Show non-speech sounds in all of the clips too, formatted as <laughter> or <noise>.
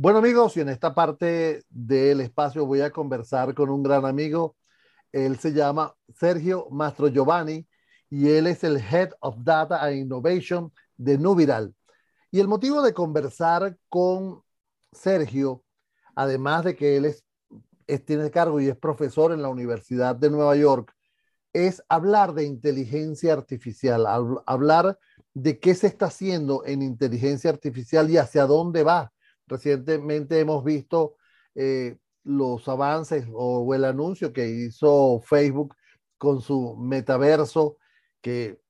Bueno amigos, y en esta parte del espacio voy a conversar con un gran amigo. Él se llama Sergio Mastro Giovanni y él es el Head of Data and Innovation de Nubiral. Y el motivo de conversar con Sergio, además de que él es, tiene cargo y es profesor en la Universidad de Nueva York, es hablar de inteligencia artificial, hablar de qué se está haciendo en inteligencia artificial y hacia dónde va Recientemente hemos visto eh, los avances o, el anuncio que hizo Facebook con su metaverso, que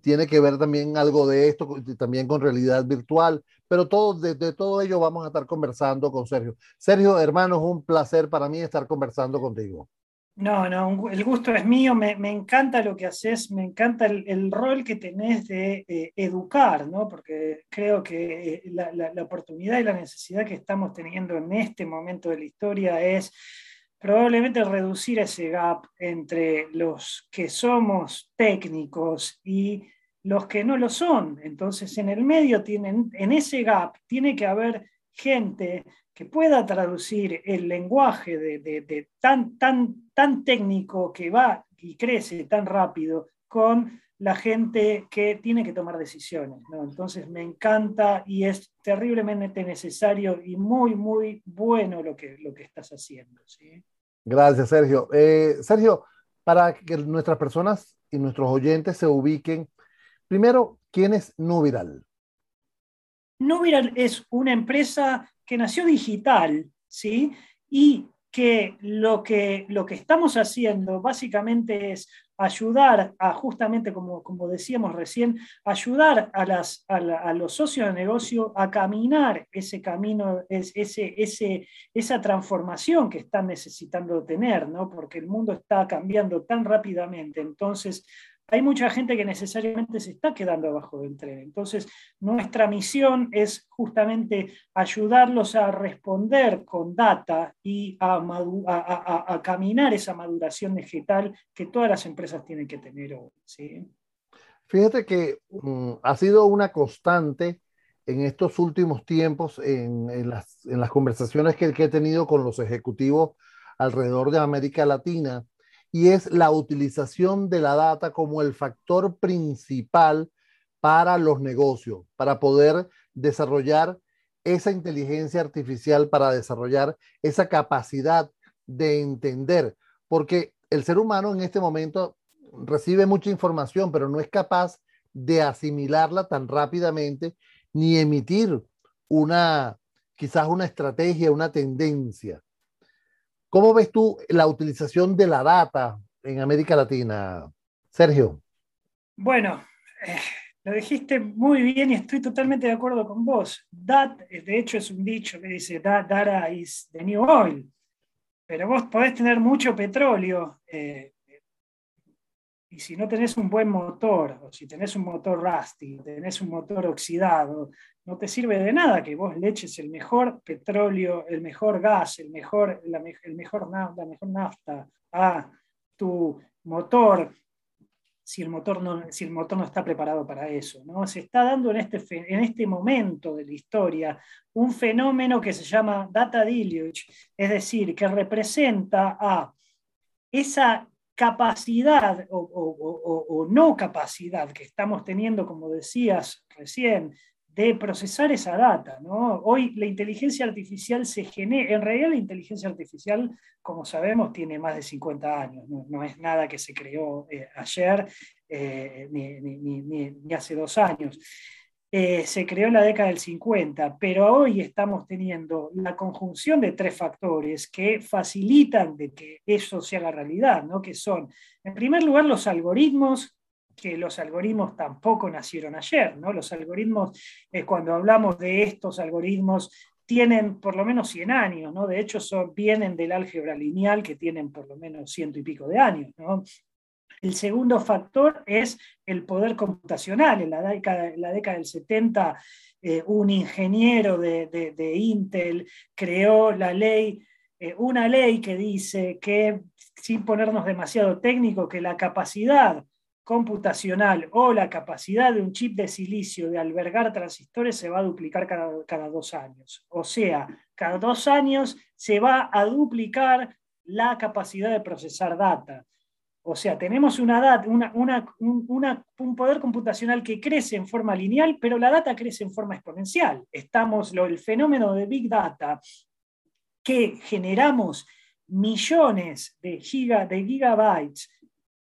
tiene que ver también algo de esto, también con realidad virtual, pero todo, de, todo ello vamos a estar conversando con Sergio. Sergio, hermano, es un placer para mí estar conversando contigo. No, no, el gusto es mío, me, encanta lo que haces, me encanta el, rol que tenés de eh, educar, ¿no? porque creo que eh, la, la, oportunidad y la necesidad que estamos teniendo en este momento de la historia es probablemente reducir ese gap entre los que somos técnicos y los que no lo son. Entonces, en el medio, tienen, en ese gap, tiene que haber gente que pueda traducir el lenguaje de, tan, tan, tan técnico que va y crece tan rápido con la gente que tiene que tomar decisiones. Entonces me encanta y es terriblemente necesario y muy, muy bueno lo que, lo que estás haciendo. Gracias, Sergio. Eh, Sergio, para que nuestras personas y nuestros oyentes se ubiquen, primero, ¿quién es Nubiral? Nubiral es una empresa que nació digital, ¿sí? Y que lo, que lo que estamos haciendo básicamente es ayudar a justamente, como, como decíamos recién, ayudar a, las, a, los socios de negocio a caminar ese camino, ese, ese, esa transformación que están necesitando tener, ¿no? porque el mundo está cambiando tan rápidamente. Entonces, hay mucha gente que necesariamente se está quedando abajo del tren. Entonces, nuestra misión es justamente ayudarlos a responder con data y a, caminar esa maduración digital que todas las empresas tienen que tener hoy. Fíjate que mm, ha sido una constante en estos últimos tiempos, en, las, conversaciones que he tenido con los ejecutivos alrededor de América Latina, y es la utilización de la data como el factor principal para los negocios, para poder desarrollar esa inteligencia artificial, para desarrollar esa capacidad de entender, porque el ser humano en este momento recibe mucha información, pero no es capaz de asimilarla tan rápidamente ni emitir una, quizás una estrategia, una tendencia. ¿Cómo ves tú la utilización de la data en América Latina, Sergio? Bueno, eh, lo dijiste muy bien y estoy totalmente de acuerdo con vos. Eh, de hecho, es un dicho que dice, data is the new oil. Pero vos podés tener mucho petróleo eh, y si no tenés un buen motor, o si tenés un motor rusty, tenés un motor oxidado, no te sirve de nada que vos le eches el mejor petróleo, el mejor gas, el mejor, la, el mejor, la mejor nafta a tu motor si el motor no, si el motor no está preparado para eso. ¿no? Se está dando en este, en este momento de la historia un fenómeno que se llama data deluge, es decir, que representa a esa capacidad o, no capacidad que estamos teniendo, como decías recién, de procesar esa data. ¿no? Hoy la inteligencia artificial se genera, en realidad la inteligencia artificial, como sabemos, tiene más de 50 años, no, es nada que se creó eh, ayer eh, ni, ni, hace dos años. Eh, se creó en la década del 50, pero hoy estamos teniendo la conjunción de tres factores que facilitan de que eso se haga realidad, ¿no? que son, en primer lugar, los algoritmos, que los algoritmos tampoco nacieron ayer, ¿no? Los algoritmos, eh, cuando hablamos de estos algoritmos, tienen por lo menos 100 años, ¿no? De hecho, son, vienen del álgebra lineal, que tienen por lo menos ciento y pico de años, ¿no? El segundo factor es el poder computacional. En la década, del 70, eh, un ingeniero de, Intel creó la ley, eh, una ley que dice que, sin ponernos demasiado técnico, que la capacidad computacional o la capacidad de un chip de silicio de albergar transistores se va a duplicar cada, cada dos años. O sea, cada dos años se va a duplicar la capacidad de procesar data. O sea, tenemos una data, un poder computacional que crece en forma lineal, pero la data crece en forma exponencial. Estamos, lo, el fenómeno de Big Data, que generamos millones de, giga, de gigabytes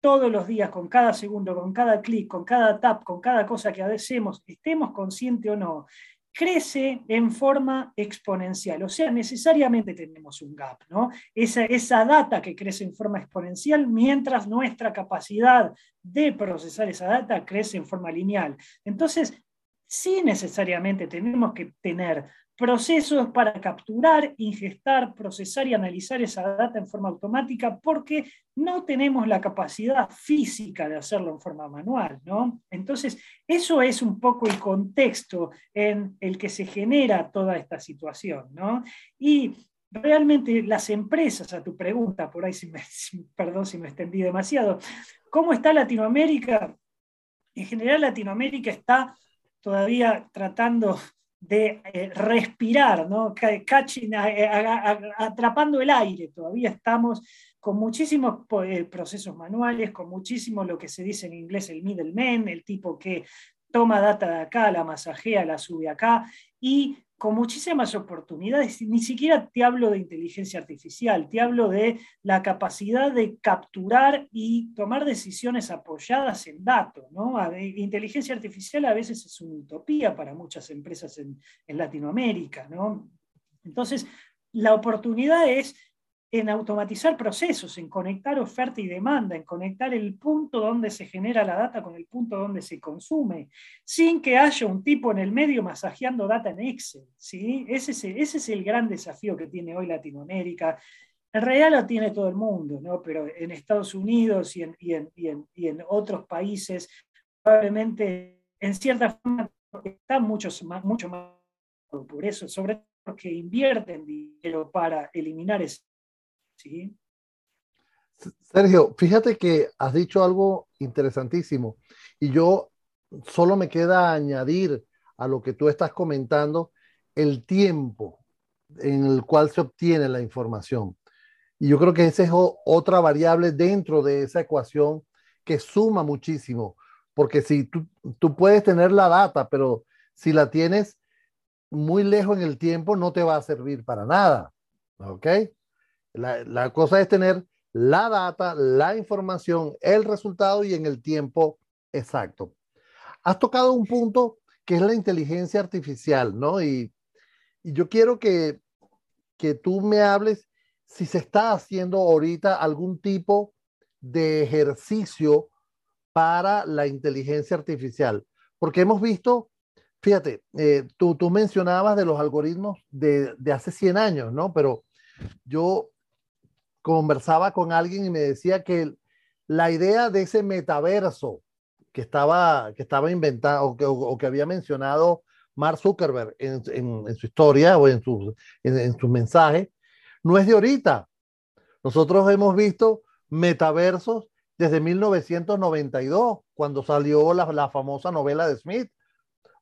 todos los días, con cada segundo, con cada clic, con cada tap, con cada cosa que hacemos, estemos conscientes o no, crece en forma exponencial. O sea, necesariamente tenemos un gap, ¿no? Esa, esa data que crece en forma exponencial mientras nuestra capacidad de procesar esa data crece en forma lineal. Entonces, sí necesariamente tenemos que tener procesos para capturar, ingestar, procesar y analizar esa data en forma automática porque no tenemos la capacidad física de hacerlo en forma manual. ¿no? Entonces, eso es un poco el contexto en el que se genera toda esta situación. ¿no? Y realmente las empresas, a tu pregunta, por ahí, me, perdón si me extendí demasiado, ¿cómo está Latinoamérica? En general, Latinoamérica está todavía tratando de eh, respirar, ¿no? Catching, atrapando el aire. Todavía estamos con muchísimos eh, procesos manuales, con muchísimo lo que se dice en inglés el middleman, el tipo que toma data de acá, la masajea, la sube acá, y con muchísimas oportunidades. Ni siquiera te hablo de inteligencia artificial, te hablo de la capacidad de capturar y tomar decisiones apoyadas en datos. ¿no? Inteligencia artificial a veces es una utopía para muchas empresas en, Latinoamérica. ¿no? Entonces, la oportunidad es en automatizar procesos, en conectar oferta y demanda, en conectar el punto donde se genera la data con el punto donde se consume, sin que haya un tipo en el medio masajeando data en Excel. ¿sí? Ese, es el, ese es el gran desafío que tiene hoy Latinoamérica. En realidad lo tiene todo el mundo, ¿no? pero en Estados Unidos y en, y en, y en, y en otros países probablemente en cierta forma está mucho más, mucho más por eso, sobre todo porque invierten dinero para eliminar ese ¿sí? Sergio, fíjate que has dicho algo interesantísimo y yo solo me queda añadir a lo que tú estás comentando el tiempo en el cual se obtiene la información. Y yo creo que esa es otra variable dentro de esa ecuación que suma muchísimo, porque si tú, tú puedes tener la data, pero si la tienes muy lejos en el tiempo, no te va a servir para nada. ¿Ok? La, cosa es tener la data, la información, el resultado y en el tiempo exacto. Has tocado un punto que es la inteligencia artificial, ¿no? Y, yo quiero que, que tú me hables si se está haciendo ahorita algún tipo de ejercicio para la inteligencia artificial. Porque hemos visto, fíjate, eh, tú, tú mencionabas de los algoritmos de, de, hace 100 años, ¿no? Pero yo conversaba con alguien y me decía que la idea de ese metaverso que estaba, que estaba inventado o que, o, que había mencionado Mark Zuckerberg en, en, su historia o en sus en, su mensajes, no es de ahorita. Nosotros hemos visto metaversos desde 1992, cuando salió la, la, famosa novela de Smith,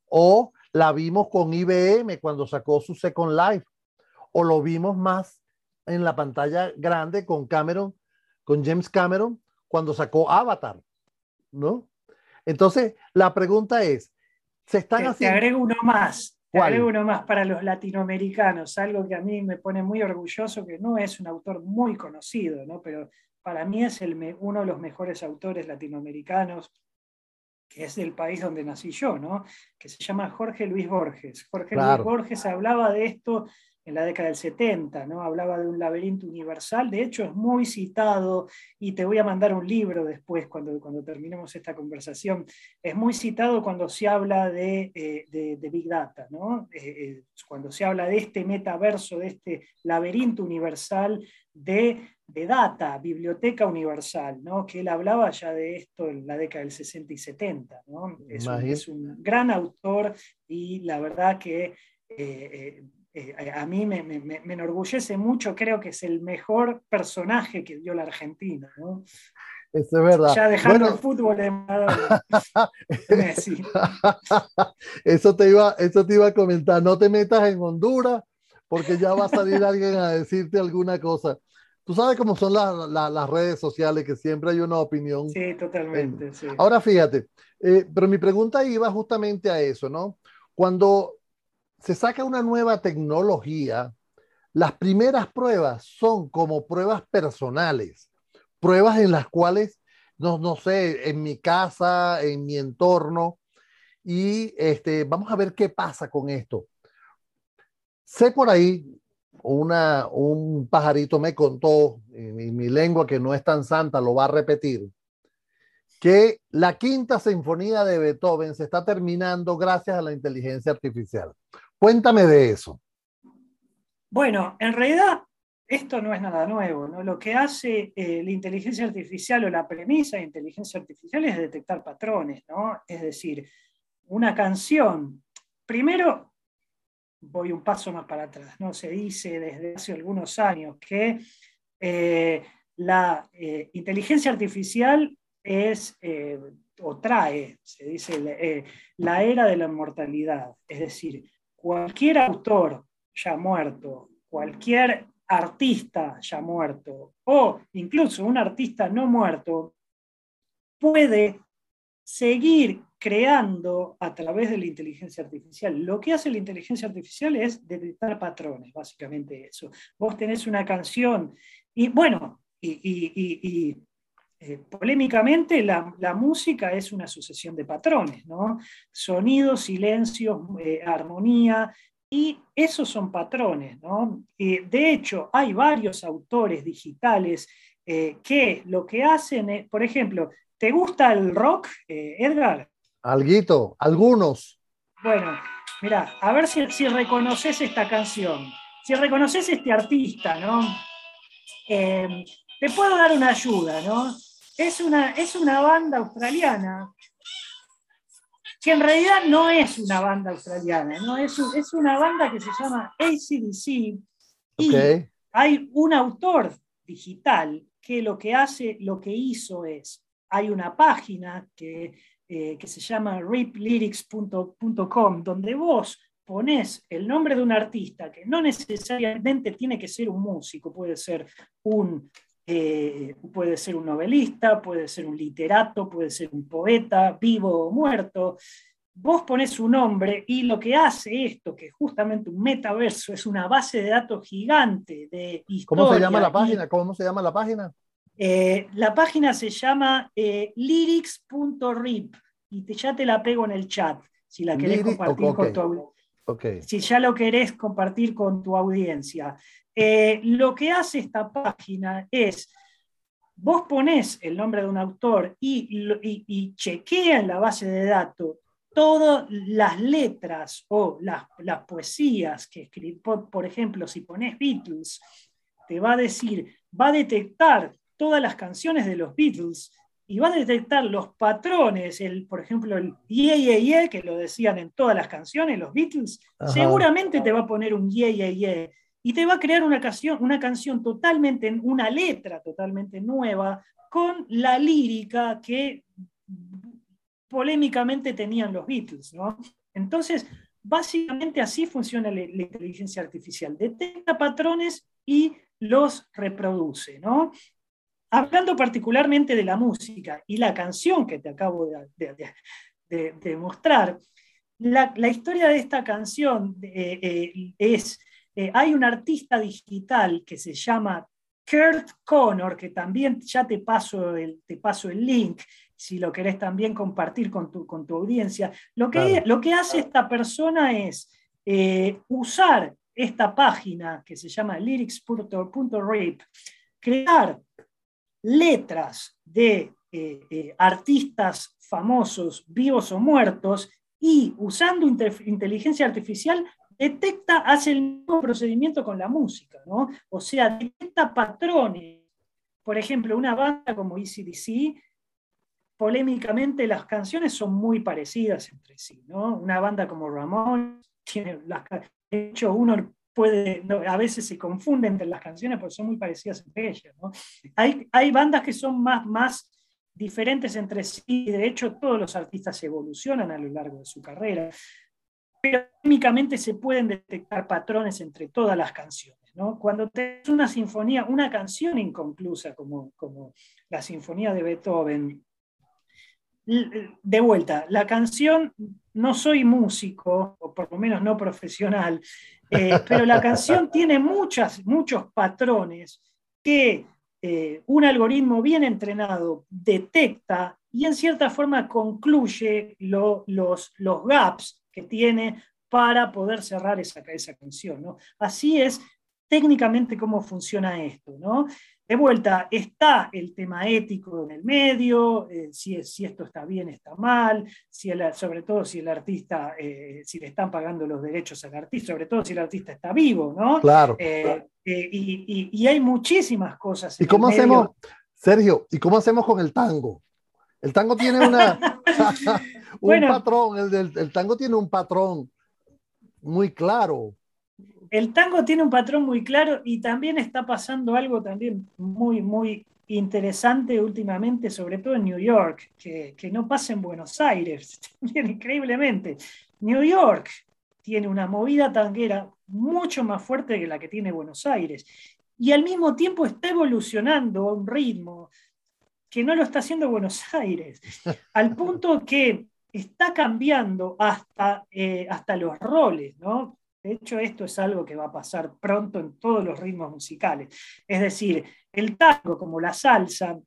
o la vimos con IBM cuando sacó su Second Life, o lo vimos más en la pantalla grande con Cameron, con James Cameron, cuando sacó Avatar, ¿no? Entonces, la pregunta es, ¿se están te, haciendo... Te agrego uno más, te agrego uno más para los latinoamericanos, algo que a mí me pone muy orgulloso, que no es un autor muy conocido, ¿no? Pero para mí es el, uno de los mejores autores latinoamericanos, que es del país donde nací yo, ¿no? que se llama Jorge Luis Borges. Jorge claro. Luis Borges hablaba de esto en la década del 70, ¿no? Hablaba de un laberinto universal, de hecho es muy citado, y te voy a mandar un libro después cuando, cuando terminemos esta conversación, es muy citado cuando se habla de, eh, de, de Big Data, ¿no? Eh, eh, cuando se habla de este metaverso, de este laberinto universal de, de data, biblioteca universal, ¿no? que él hablaba ya de esto en la década del 60 y 70. ¿no? Es, un, es un gran autor y la verdad que eh, eh, a mí me, me, me, enorgullece mucho, creo que es el mejor personaje que dio la Argentina. ¿no? Eso es verdad. Ya dejando el fútbol <laughs> de Messi. <laughs> eso, te iba, eso te iba a comentar. No te metas en Honduras porque ya va a salir <laughs> alguien a decirte alguna cosa. Tú sabes cómo son las redes sociales, que siempre hay una opinión. Sí, totalmente. Sí. Ahora fíjate, eh, pero mi pregunta iba justamente a eso, ¿no? Cuando se saca una nueva tecnología, las primeras pruebas son como pruebas personales, pruebas en las cuales, no, no sé, en mi casa, en mi entorno, y este, vamos a ver qué pasa con esto. Sé por ahí, una, un pajarito me contó, en mi lengua que no es tan santa lo va a repetir, que la quinta sinfonía de Beethoven se está terminando gracias a la inteligencia artificial. Cuéntame de eso. Bueno, en realidad esto no es nada nuevo. ¿no? Lo que hace eh, la inteligencia artificial o la premisa de inteligencia artificial es detectar patrones. ¿no? Es decir, una canción, primero voy un paso más para atrás, ¿no? se dice desde hace algunos años que eh, la eh, inteligencia artificial es o trae, se dice, la era de la inmortalidad. Es decir, cualquier autor ya muerto, cualquier artista ya muerto, o incluso un artista no muerto, puede seguir creando a través de la inteligencia artificial. Lo que hace la inteligencia artificial es detectar patrones, básicamente eso. Vos tenés una canción y bueno, y, eh, polémicamente la, música es una sucesión de patrones, ¿no? Sonidos, silencios, eh, armonía, y esos son patrones, ¿no? de hecho, hay varios autores digitales eh, que lo que hacen es, por ejemplo, ¿te gusta el rock, Edgar? Alguito, algunos. Bueno, mira, a ver si, si reconoces esta canción, si reconoces este artista, ¿no? te puedo dar una ayuda, ¿no? Es una, es una banda australiana que en realidad no es una banda australiana, ¿no? es, es una banda que se llama ACDC y hay un autor digital que lo que hace, lo que hizo es, hay una página que, eh, que se llama riplyrics.com donde vos pones el nombre de un artista que no necesariamente tiene que ser un músico, puede ser un eh, puede ser un novelista, puede ser un literato, puede ser un poeta, vivo o muerto. Vos pones su nombre y lo que hace esto, que es justamente un metaverso, es una base de datos gigante de historia. ¿Cómo se llama la página? ¿Cómo se llama la página? Eh, la página se llama eh, lyrics.rip y te, ya te la pego en el chat si la querés compartir con tu okay. Si ya lo querés compartir con tu audiencia. Eh, lo que hace esta página es, vos ponés el nombre de un autor y, y, chequea en la base de datos todas las letras o las, poesías que escribís. Por, ejemplo, si pones Beatles, te va a decir, va a detectar todas las canciones de los Beatles y va a detectar los patrones, el, por ejemplo, el yeah, yeah, que lo decían en todas las canciones, los Beatles, seguramente te va a poner un yeah, yeah, yeah y te va a crear una canción, una canción totalmente, una letra totalmente nueva con la lírica que polémicamente tenían los Beatles, ¿no? Entonces, básicamente así funciona la, inteligencia artificial. Detecta patrones y los reproduce, ¿no? Hablando particularmente de la música y la canción que te acabo de, mostrar, la, historia de esta canción eh, eh, es eh, hay un artista digital que se llama Kurt Connor, que también ya te paso el, te paso el link, si lo querés también compartir con tu, con tu audiencia. Lo que, lo que hace esta persona es eh, usar esta página que se llama lyrics.rip, crear letras de eh, artistas famosos, vivos o muertos, y usando inteligencia artificial detecta, hace el mismo procedimiento con la música, ¿no? O sea, detecta patrones. Por ejemplo, una banda como ECDC, polémicamente las canciones son muy parecidas entre sí, ¿no? Una banda como Ramón tiene de hecho uno puede, a veces se confunde entre las canciones porque son muy parecidas entre ellas. Hay, hay bandas que son más, más diferentes entre sí, de hecho todos los artistas evolucionan a lo largo de su carrera, pero químicamente se pueden detectar patrones entre todas las canciones. ¿no? Cuando tenés una sinfonía, una canción inconclusa como, como la sinfonía de Beethoven, de vuelta, la canción, no soy músico, o por lo menos no profesional, eh, pero la canción <laughs> tiene muchas, muchos patrones que eh, un algoritmo bien entrenado detecta y en cierta forma concluye los, los gaps que tiene para poder cerrar esa, esa canción. ¿no? Así es técnicamente cómo funciona esto. ¿no? De vuelta, está el tema ético en el medio, eh, si, si, esto está bien, está mal, si sobre todo si el artista, eh, si le están pagando los derechos al artista, sobre todo si el artista está vivo, ¿no? Claro. Eh, y, y, hay muchísimas cosas. ¿Y cómo hacemos, Sergio, y cómo hacemos con el tango? El tango tiene una, <laughs> <laughs> un patrón, el, el tango tiene un patrón muy claro el tango tiene un patrón muy claro y también está pasando algo también muy, muy interesante últimamente, sobre todo en New York, que, no pasa en Buenos Aires, <laughs> también increíblemente. New York tiene una movida tanguera mucho más fuerte que la que tiene Buenos Aires y al mismo tiempo está evolucionando a un ritmo que no lo está haciendo Buenos <laughs> Aires, al punto que está cambiando hasta, eh, hasta los roles, ¿no? De hecho, esto es algo que va a pasar pronto en todos los ritmos musicales. Es decir, el tango, como la salsa,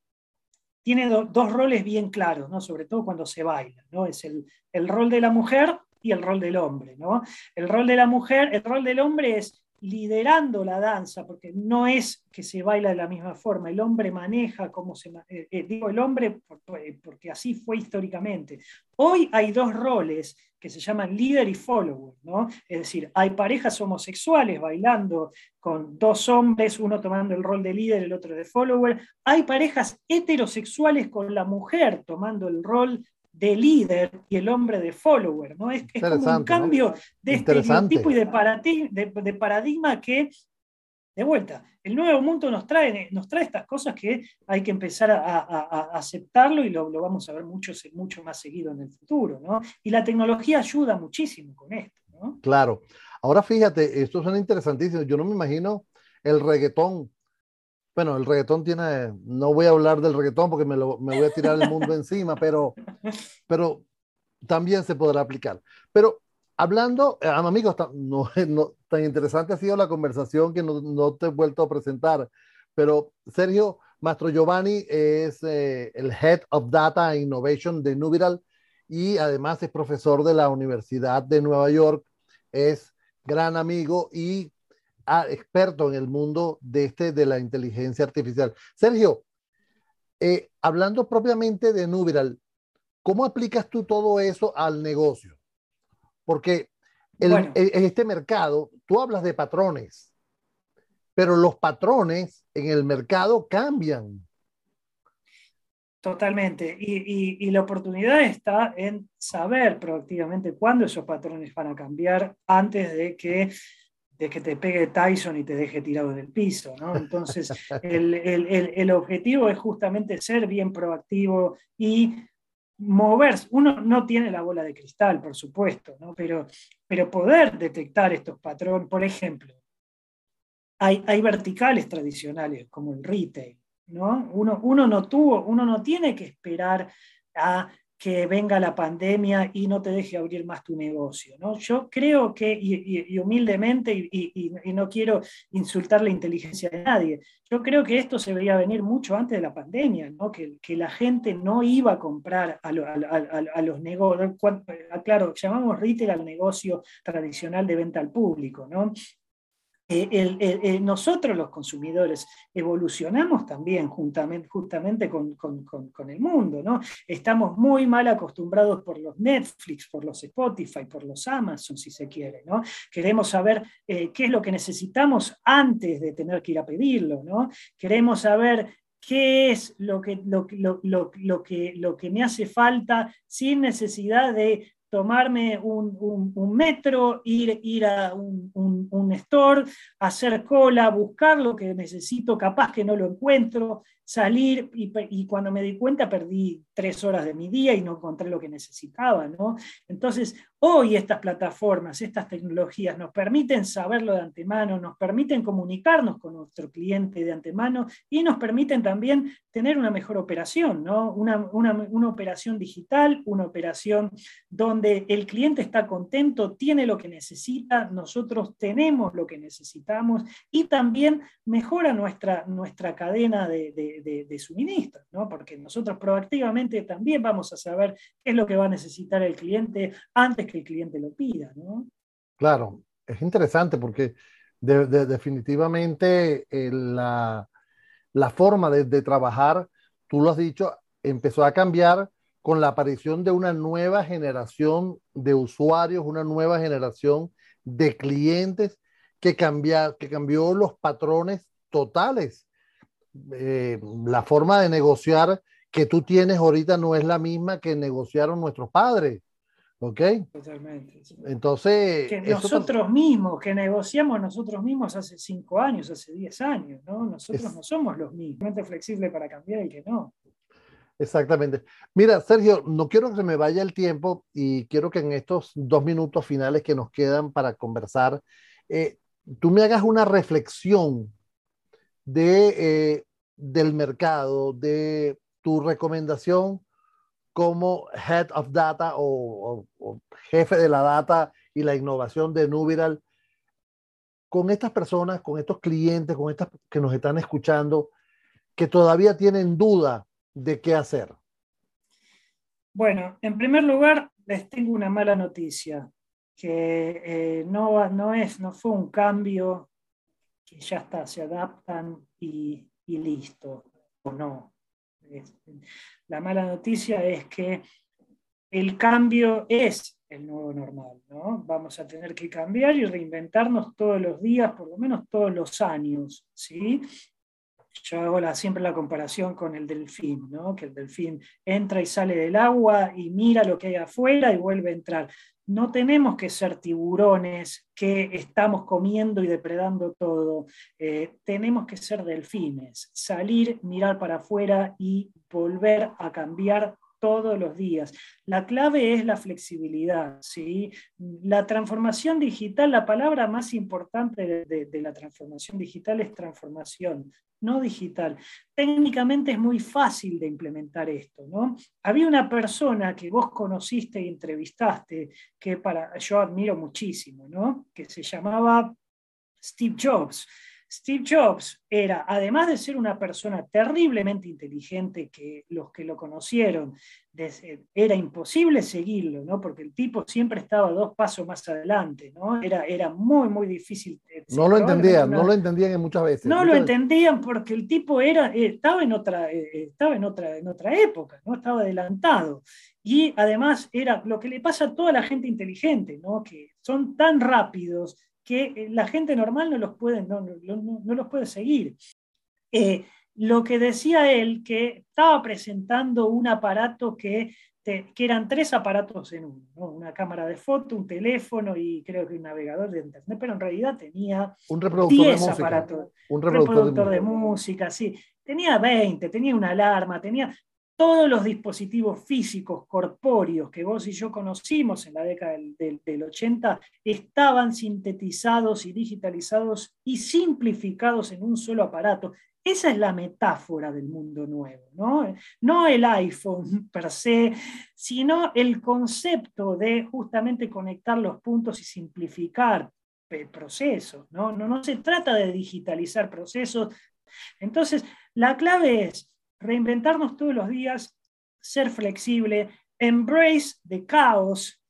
tiene dos roles bien claros, ¿no? sobre todo cuando se baila. ¿no? Es el, el, rol de la mujer y el rol del hombre. ¿no? El rol de la mujer, el rol del hombre es liderando la danza, porque no es que se baila de la misma forma, el hombre maneja cómo se... Eh, eh, digo el hombre eh, porque así fue históricamente. Hoy hay dos roles que se llaman líder y follower, ¿no? Es decir, hay parejas homosexuales bailando con dos hombres, uno tomando el rol de líder, el otro de follower. Hay parejas heterosexuales con la mujer tomando el rol de líder y el hombre de follower, ¿no? Es, como un cambio de estereotipo y de, de, paradigma que, de vuelta, el nuevo mundo nos trae, nos trae estas cosas que hay que empezar a, aceptarlo y lo, vamos a ver mucho, mucho más seguido en el futuro, ¿no? Y la tecnología ayuda muchísimo con esto, ¿no? Claro. Ahora fíjate, esto suena interesantísimo. Yo no me imagino el reggaetón bueno, el reggaetón tiene, no voy a hablar del reggaetón porque me, lo, me voy a tirar el mundo <laughs> encima, pero, pero también se podrá aplicar. Pero hablando, eh, amigos, no, <laughs> no, tan interesante ha sido la conversación que no, no, te he vuelto a presentar, pero Sergio Mastro Giovanni es eh, el Head of Data Innovation de Nubiral y además es profesor de la Universidad de Nueva York, es gran amigo y experto en el mundo de, este, de la inteligencia artificial. Sergio, eh, hablando propiamente de Nubiral, ¿cómo aplicas tú todo eso al negocio? Porque en este mercado, tú hablas de patrones, pero los patrones en el mercado cambian. Totalmente. Y, y, la oportunidad está en saber proactivamente cuándo esos patrones van a cambiar antes de que de que te pegue Tyson y te deje tirado del piso, ¿no? <laughs> Entonces, el, objetivo es justamente ser bien proactivo y moverse. Uno no tiene la bola de cristal, por supuesto, ¿no? Pero, pero poder detectar estos patrones, por ejemplo, hay, hay verticales tradicionales como el retail, ¿no? Uno, uno no tuvo, uno no tiene que esperar a que venga la pandemia y no te deje abrir más tu negocio. ¿no? Yo creo que, y, humildemente, y, no quiero insultar la inteligencia de nadie, yo creo que esto se veía venir mucho antes de la pandemia, ¿no? que, la gente no iba a comprar a, los negocios, claro, llamamos retail al negocio tradicional de venta al público, ¿no? Eh, nosotros los consumidores evolucionamos también justamente con, el mundo, ¿no? Estamos muy mal acostumbrados por los Netflix, por los Spotify, por los Amazon, si se quiere, ¿no? Queremos saber eh, qué es lo que necesitamos antes de tener que ir a pedirlo, ¿no? Queremos saber qué es lo que me hace falta sin necesidad de tomarme un, metro, ir, ir a un, store, hacer cola, buscar lo que necesito, capaz que no lo encuentro, salir y, cuando me di cuenta perdí tres horas de mi día y no encontré lo que necesitaba, ¿no? Entonces, hoy estas plataformas, estas tecnologías nos permiten saberlo de antemano, nos permiten comunicarnos con nuestro cliente de antemano y nos permiten también tener una mejor operación, ¿no? Una, una operación digital, una operación donde el cliente está contento, tiene lo que necesita, nosotros tenemos lo que necesitamos y también mejora nuestra, nuestra cadena de, de, suministro, ¿no? porque nosotros proactivamente también vamos a saber qué es lo que va a necesitar el cliente antes que el cliente lo pida. ¿no? Claro, es interesante porque definitivamente eh, la, la forma de trabajar, tú lo has dicho, empezó a cambiar con la aparición de una nueva generación de usuarios, una nueva generación de clientes que, cambia, que cambió los patrones totales. Eh, la forma de negociar que tú tienes ahorita no es la misma que negociaron nuestros padres. ¿Ok? Totalmente. Entonces. Que nosotros mismos, que negociamos nosotros mismos hace cinco años, hace diez años, ¿no? Nosotros no somos los mismos. flexible para cambiar y que no. Exactamente. Mira, Sergio, no quiero que se me vaya el tiempo y quiero que en estos dos minutos finales que nos quedan para conversar, eh, tú me hagas una reflexión de, eh, del mercado, de tu recomendación como Head of Data o, jefe de la data y la innovación de Nubiral, con estas personas, con estos clientes, con estas que nos están escuchando, que todavía tienen duda de qué hacer? Bueno, en primer lugar, les tengo una mala noticia, que eh, no, no, es, no fue un cambio que ya está, se adaptan y, listo, o no. La mala noticia es que el cambio es el nuevo normal, ¿no? Vamos a tener que cambiar y reinventarnos todos los días, por lo menos todos los años, ¿sí? yo hago siempre la comparación con el delfín, ¿no? que el delfín entra y sale del agua y mira lo que hay afuera y vuelve a entrar. No tenemos que ser tiburones que estamos comiendo y depredando todo. Eh, tenemos que ser delfines, salir, mirar para afuera y volver a cambiar todos los días. La clave es la flexibilidad. ¿sí? La transformación digital, la palabra más importante de, la transformación digital es transformación, no digital. Técnicamente es muy fácil de implementar esto. ¿no? Había una persona que vos conociste y entrevistaste, que para, yo admiro muchísimo, ¿no? que se llamaba Steve Jobs. Steve Jobs era, además de ser una persona terriblemente inteligente, que los que lo conocieron, era imposible seguirlo, ¿no? porque el tipo siempre estaba dos pasos más adelante, ¿no? era, era muy, muy difícil. No lo entendían, no lo entendían muchas veces. No lo entendían porque el tipo era, eh, estaba, en otra, eh, estaba en, otra, en otra época, ¿no? estaba adelantado. Y además era lo que le pasa a toda la gente inteligente, ¿no? que son tan rápidos que eh, la gente normal no los puede, no, no, los puede seguir. Eh, lo que decía él, que estaba presentando un aparato que, que eran tres aparatos en uno, una cámara de foto, un teléfono y creo que un navegador de internet, pero en realidad tenía un reproductor de música. aparatos. Un reproductor, de, música, sí. Tenía 20, tenía una alarma, tenía todos los dispositivos físicos, corpóreos que vos y yo conocimos en la década del, 80 estaban sintetizados y digitalizados y simplificados en un solo aparato. Esa es la metáfora del mundo nuevo, ¿no? No el iPhone per se, sino el concepto de justamente conectar los puntos y simplificar procesos, ¿no? No, no se trata de digitalizar procesos. Entonces, la clave es reinventarnos todos los días, ser flexible, embrace the caos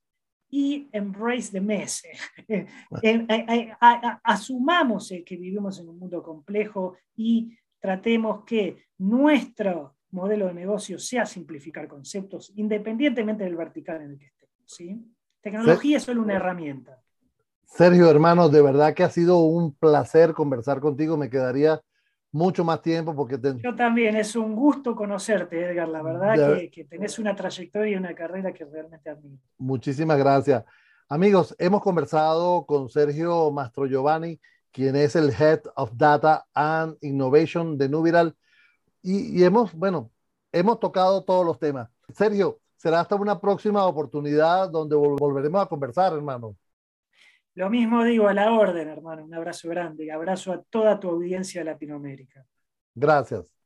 y embrace the mess. Eh, eh, asumamos que vivimos en un mundo complejo y tratemos que nuestro modelo de negocio sea simplificar conceptos, independientemente del vertical en el que estemos. ¿sí? Tecnología es solo una herramienta. Sergio, hermano, de verdad que ha sido un placer conversar contigo. Me quedaría mucho más tiempo porque... Yo también, es un gusto conocerte, Edgar, la verdad que, que, tenés una trayectoria y una carrera que realmente admiro. Muchísimas gracias. Amigos, hemos conversado con Sergio Mastro Giovanni, quien es el Head of Data and Innovation de Nubiral. y, hemos, bueno, hemos tocado todos los temas. Sergio, será hasta una próxima oportunidad donde volveremos a conversar, hermano. Lo mismo digo a la orden, hermano. Un abrazo grande y abrazo a toda tu audiencia de Latinoamérica. Gracias.